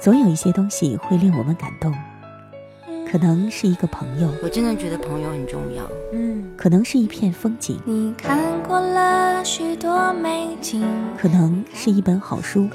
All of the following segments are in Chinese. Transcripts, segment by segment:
总有一些东西会令我们感动，可能是一个朋友，我真的觉得朋友很重要。嗯，可能是一片风景，你看过了许多美景，可能是一本好书，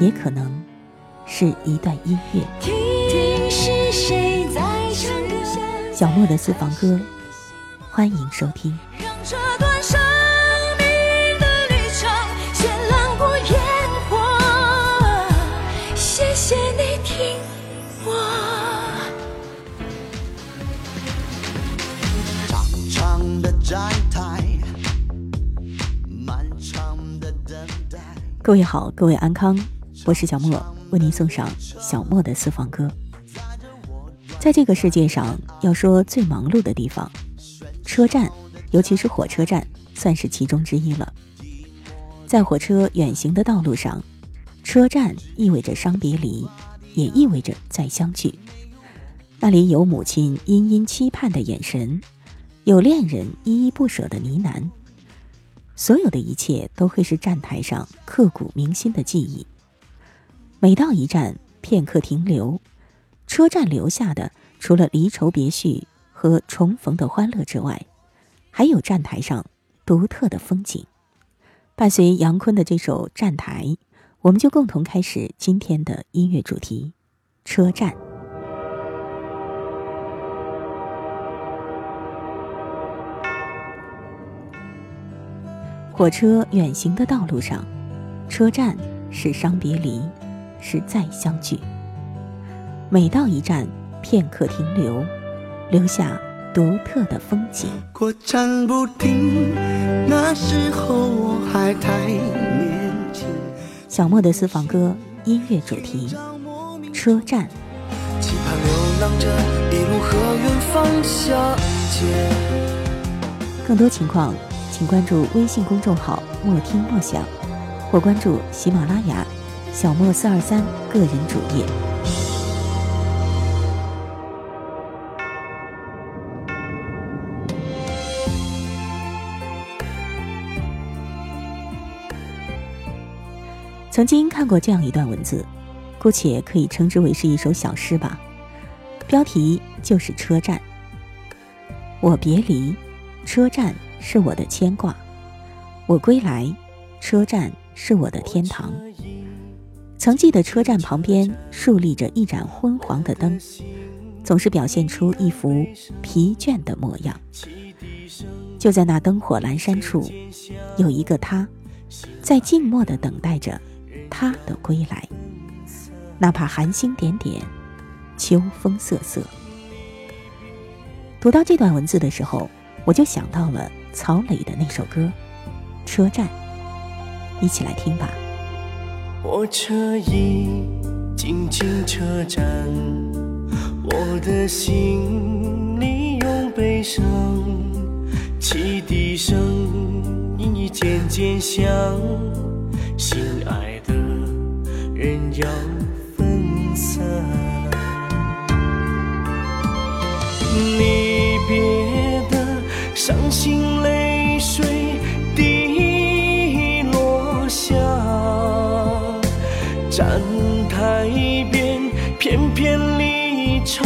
也可能是一段音乐。听是谁在唱歌？小莫的私房歌，欢迎收听。让这段各位好，各位安康，我是小莫，为您送上小莫的私房歌。在这个世界上，要说最忙碌的地方，车站，尤其是火车站，算是其中之一了。在火车远行的道路上，车站意味着伤别离，也意味着再相聚。那里有母亲殷殷期盼的眼神，有恋人依依不舍的呢喃，所有的一切都会是站台上刻骨铭心的记忆。每到一站，片刻停留。车站留下的，除了离愁别绪和重逢的欢乐之外，还有站台上独特的风景。伴随杨坤的这首《站台》，我们就共同开始今天的音乐主题——车站。火车远行的道路上，车站是伤别离，是再相聚。每到一站，片刻停留，留下独特的风景。过站不停，那时候我还太年轻。小莫的私房歌音乐主题：车站。期盼流浪着，一路和远方相见。更多情况，请关注微信公众号“莫听莫想”，或关注喜马拉雅“小莫四二三”个人主页。曾经看过这样一段文字，姑且可以称之为是一首小诗吧。标题就是“车站”。我别离，车站是我的牵挂；我归来，车站是我的天堂。曾记得车站旁边竖立着一盏昏黄的灯，总是表现出一副疲倦的模样。就在那灯火阑珊处，有一个他，在静默的等待着。他的归来，哪怕寒星点点，秋风瑟瑟。读到这段文字的时候，我就想到了曹磊的那首歌《车站》，一起来听吧。火车已经进车站，我的心里有悲伤，汽笛声音已渐渐响，心爱的。人要分散，心泪水滴落下，站台边片片离愁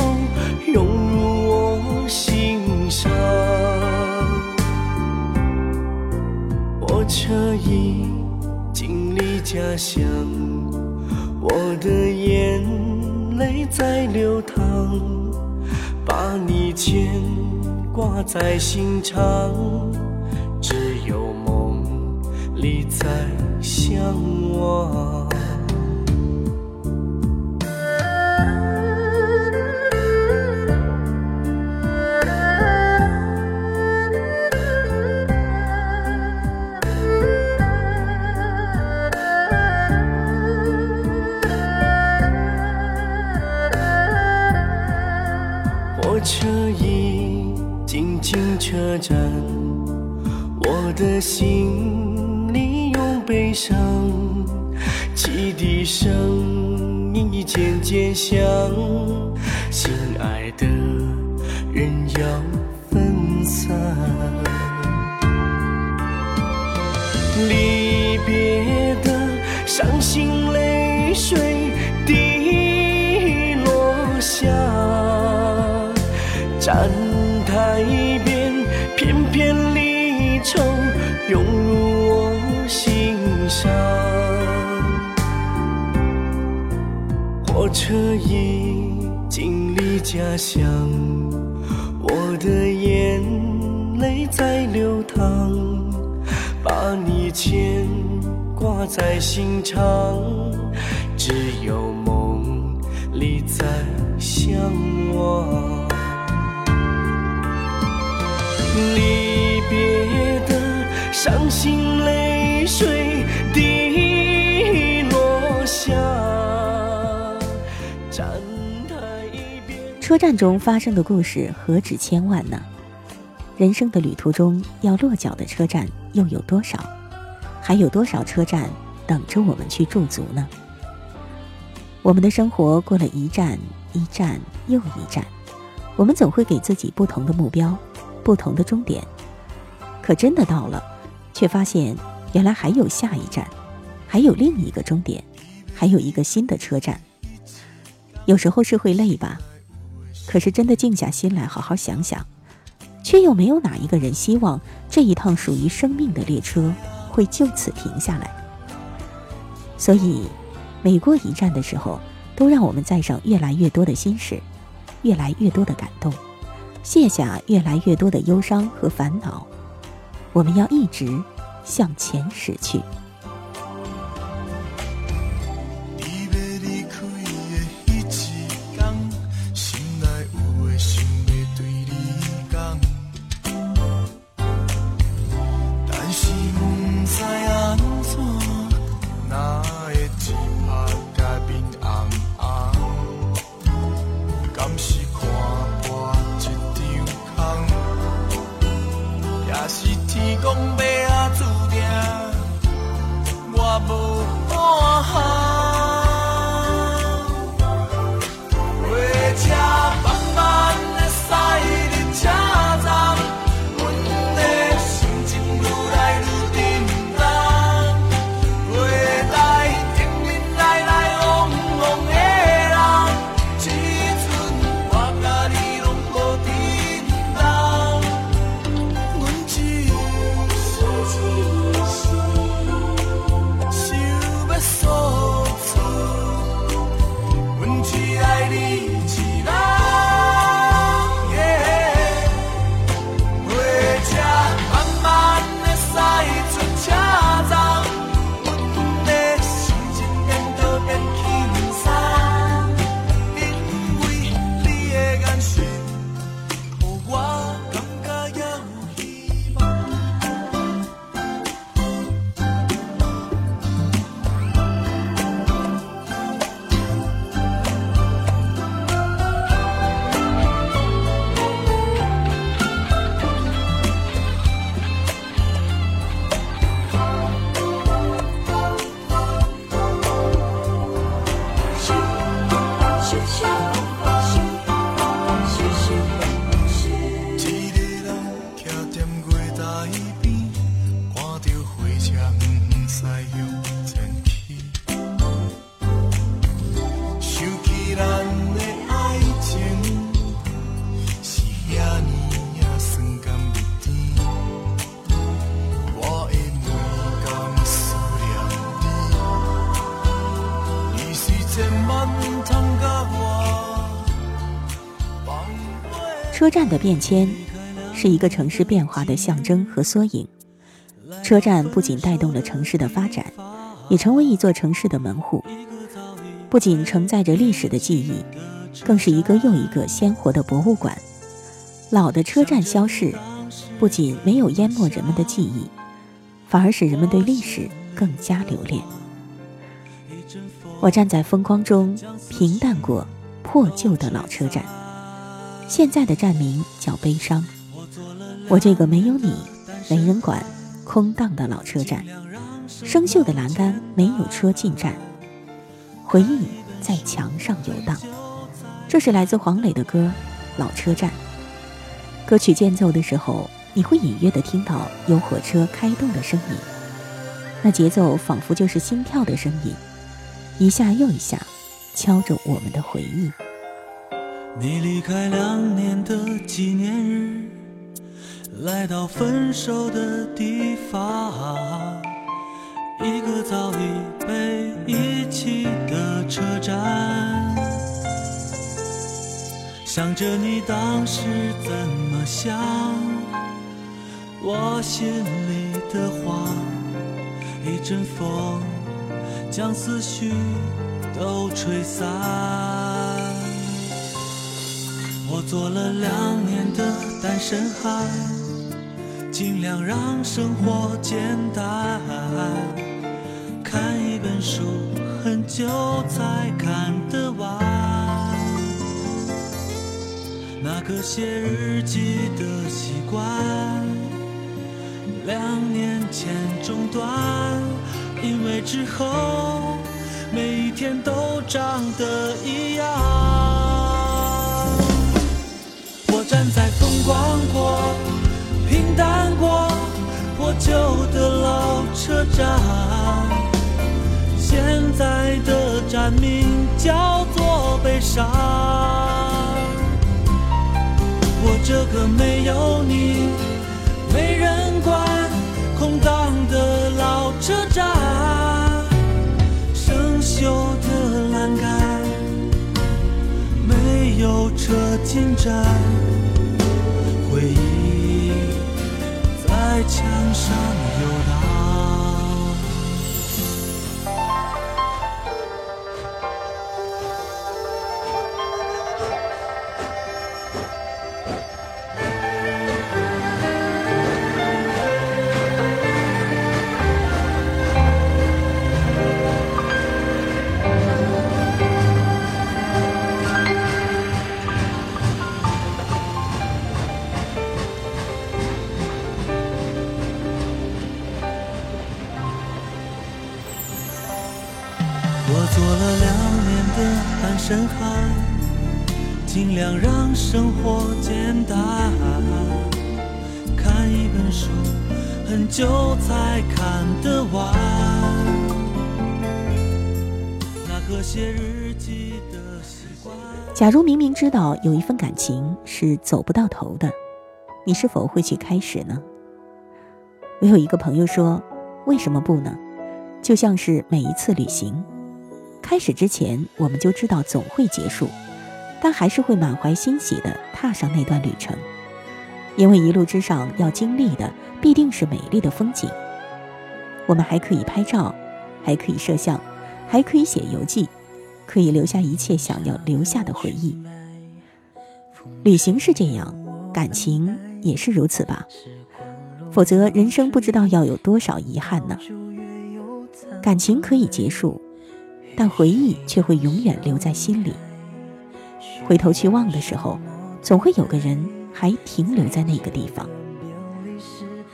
涌入我心上，火车已经离家乡。我的眼泪在流淌，把你牵挂在心上，只有梦里在相望。车站，我的心里有悲伤，汽笛声音已渐渐响，心爱的人要分散，离别的伤心泪水滴落下，站车已经离家乡，我的眼泪在流淌，把你牵挂在心上，只有梦里在相望。离别的伤心泪水滴车站中发生的故事何止千万呢？人生的旅途中要落脚的车站又有多少？还有多少车站等着我们去驻足呢？我们的生活过了一站一站又一站，我们总会给自己不同的目标，不同的终点。可真的到了，却发现原来还有下一站，还有另一个终点，还有一个新的车站。有时候是会累吧，可是真的静下心来好好想想，却又没有哪一个人希望这一趟属于生命的列车会就此停下来。所以，每过一站的时候，都让我们载上越来越多的心事，越来越多的感动，卸下越来越多的忧伤和烦恼。我们要一直向前驶去。车站的变迁是一个城市变化的象征和缩影。车站不仅带动了城市的发展，也成为一座城市的门户。不仅承载着历史的记忆，更是一个又一个鲜活的博物馆。老的车站消逝，不仅没有淹没人们的记忆，反而使人们对历史更加留恋。我站在风光中，平淡过破旧的老车站。现在的站名叫悲伤。我这个没有你、没人管、空荡的老车站，生锈的栏杆没有车进站，回忆在墙上游荡。这是来自黄磊的歌《老车站》。歌曲间奏的时候，你会隐约的听到有火车开动的声音。那节奏仿佛就是心跳的声音，一下又一下，敲着我们的回忆。你离开两年的纪念日，来到分手的地方，一个早已被遗弃的车站。想着你当时怎么想，我心里的话。一阵风将思绪都吹散。我做了两年的单身汉，尽量让生活简单。看一本书很久才看得完，那个写日记的习惯。两年前中断，因为之后每一天都长得一样。我站在风光过、平淡过、破旧的老车站，现在的站名叫做悲伤。我这个没有你，没人管。空荡的老车站，生锈车进站，回忆在墙上。我做了两年的单身汉，尽量让生活简单。看一本书很久才看得完，那个写日记的习惯。假如明明知道有一份感情是走不到头的，你是否会去开始呢？我有一个朋友说：“为什么不呢？就像是每一次旅行。”开始之前，我们就知道总会结束，但还是会满怀欣喜地踏上那段旅程，因为一路之上要经历的必定是美丽的风景。我们还可以拍照，还可以摄像，还可以写游记，可以留下一切想要留下的回忆。旅行是这样，感情也是如此吧？否则，人生不知道要有多少遗憾呢？感情可以结束。但回忆却会永远留在心里。回头去望的时候，总会有个人还停留在那个地方。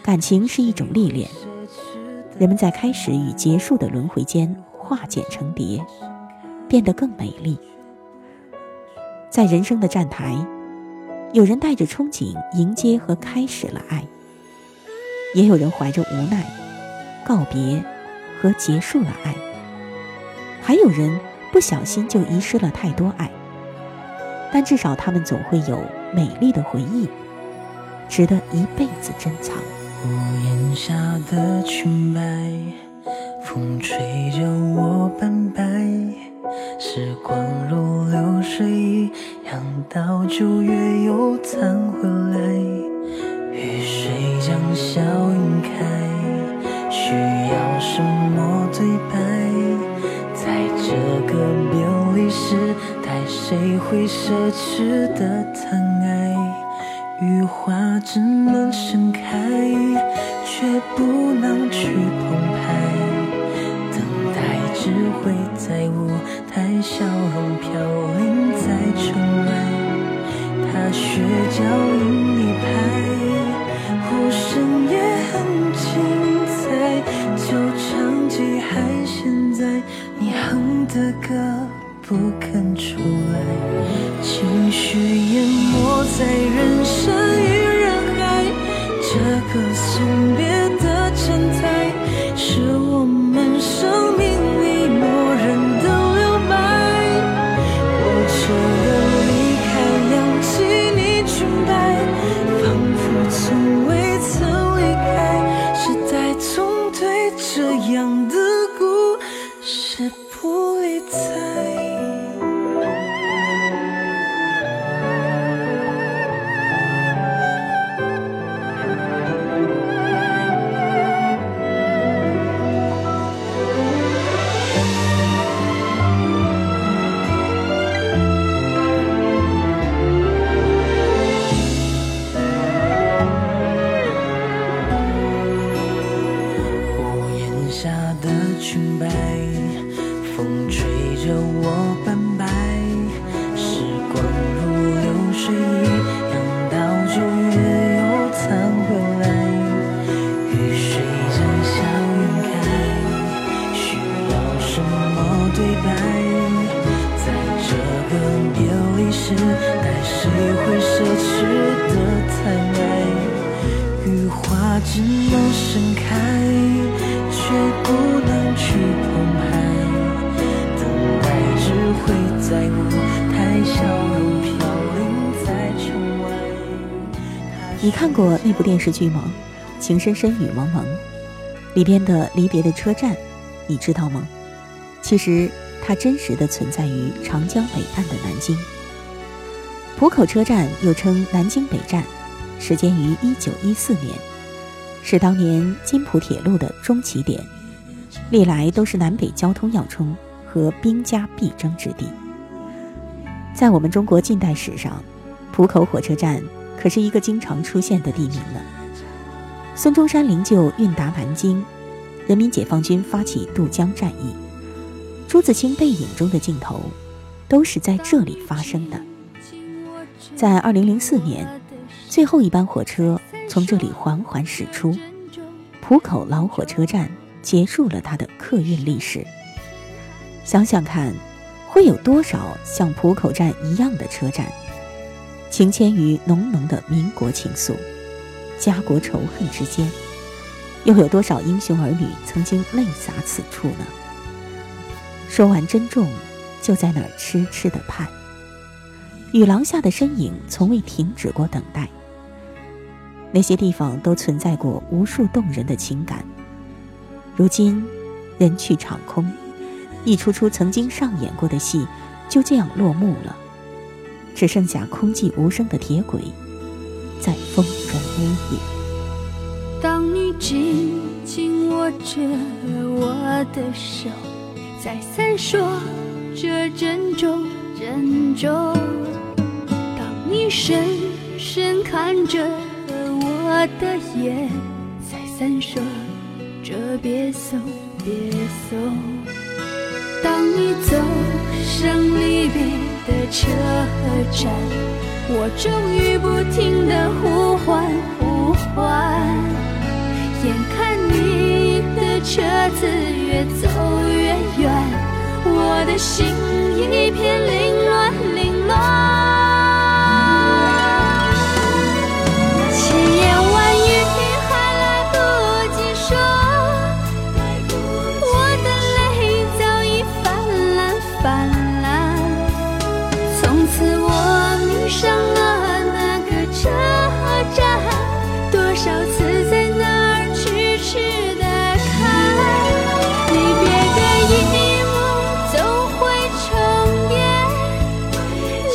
感情是一种历练，人们在开始与结束的轮回间化茧成蝶，变得更美丽。在人生的站台，有人带着憧憬迎接和开始了爱，也有人怀着无奈告别和结束了爱。还有人不小心就遗失了太多爱，但至少他们总会有美丽的回忆，值得一辈子珍藏。屋檐下的裙摆，风吹着我斑白，时光如流水一样，到九月又残回来。雨水将笑别离时代，谁会奢侈的贪爱？雨花只能盛开，却不能去澎湃。等待只会在舞台，笑容飘零在尘外。踏雪脚印一拍，呼声也很精彩。就唱记还现在。你哼的歌不肯出来，情绪淹没在人生的裙你看过那部电视剧吗？《情深深雨蒙蒙》里边的离别的车站，你知道吗？其实它真实的存在于长江北岸的南京。浦口车站又称南京北站，始建于一九一四年，是当年津浦铁路的中起点，历来都是南北交通要冲和兵家必争之地。在我们中国近代史上，浦口火车站可是一个经常出现的地名呢。孙中山灵柩运达南京，人民解放军发起渡江战役，朱自清背影中的镜头，都是在这里发生的。在二零零四年，最后一班火车从这里缓缓驶出，浦口老火车站结束了它的客运历史。想想看，会有多少像浦口站一样的车站，情牵于浓浓的民国情愫，家国仇恨之间，又有多少英雄儿女曾经泪洒此处呢？说完珍重，就在那儿痴痴的盼。雨廊下的身影从未停止过等待。那些地方都存在过无数动人的情感。如今，人去场空，一出出曾经上演过的戏，就这样落幕了，只剩下空寂无声的铁轨，在风中呜咽。当你紧紧握着我的手，在闪烁着珍重珍重。当你深深看着我的眼，在闪烁着别送别送。当你走上离别的车站，我终于不停的呼唤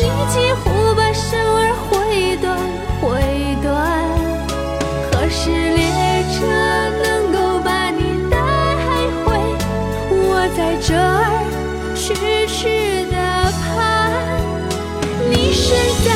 你几乎把手儿挥断挥断，何时列车能够把你带回，我在这儿痴痴的盼。你身在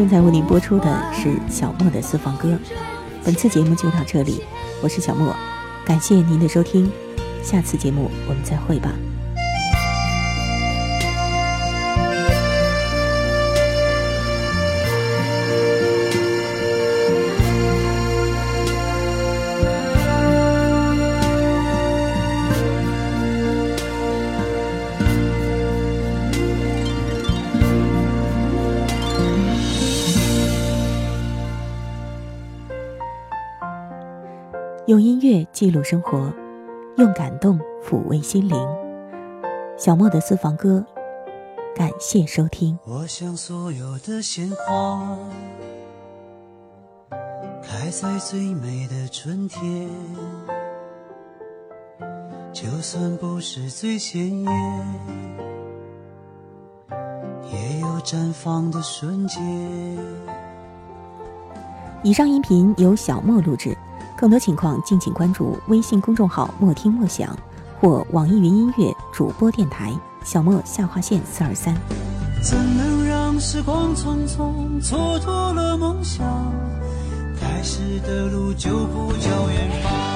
正在为您播出的是小莫的私房歌，本次节目就到这里，我是小莫，感谢您的收听，下次节目我们再会吧。用音乐记录生活，用感动抚慰心灵。小莫的私房歌，感谢收听。我想所有的鲜花开在最美的春天，就算不是最鲜艳，也有绽放的瞬间。以上音频由小莫录制。更多情况，敬请关注微信公众号“莫听莫想”或网易云音乐主播电台“小莫下划线四二三”。怎能让时光匆匆蹉跎了梦想？开始的路就不叫远方。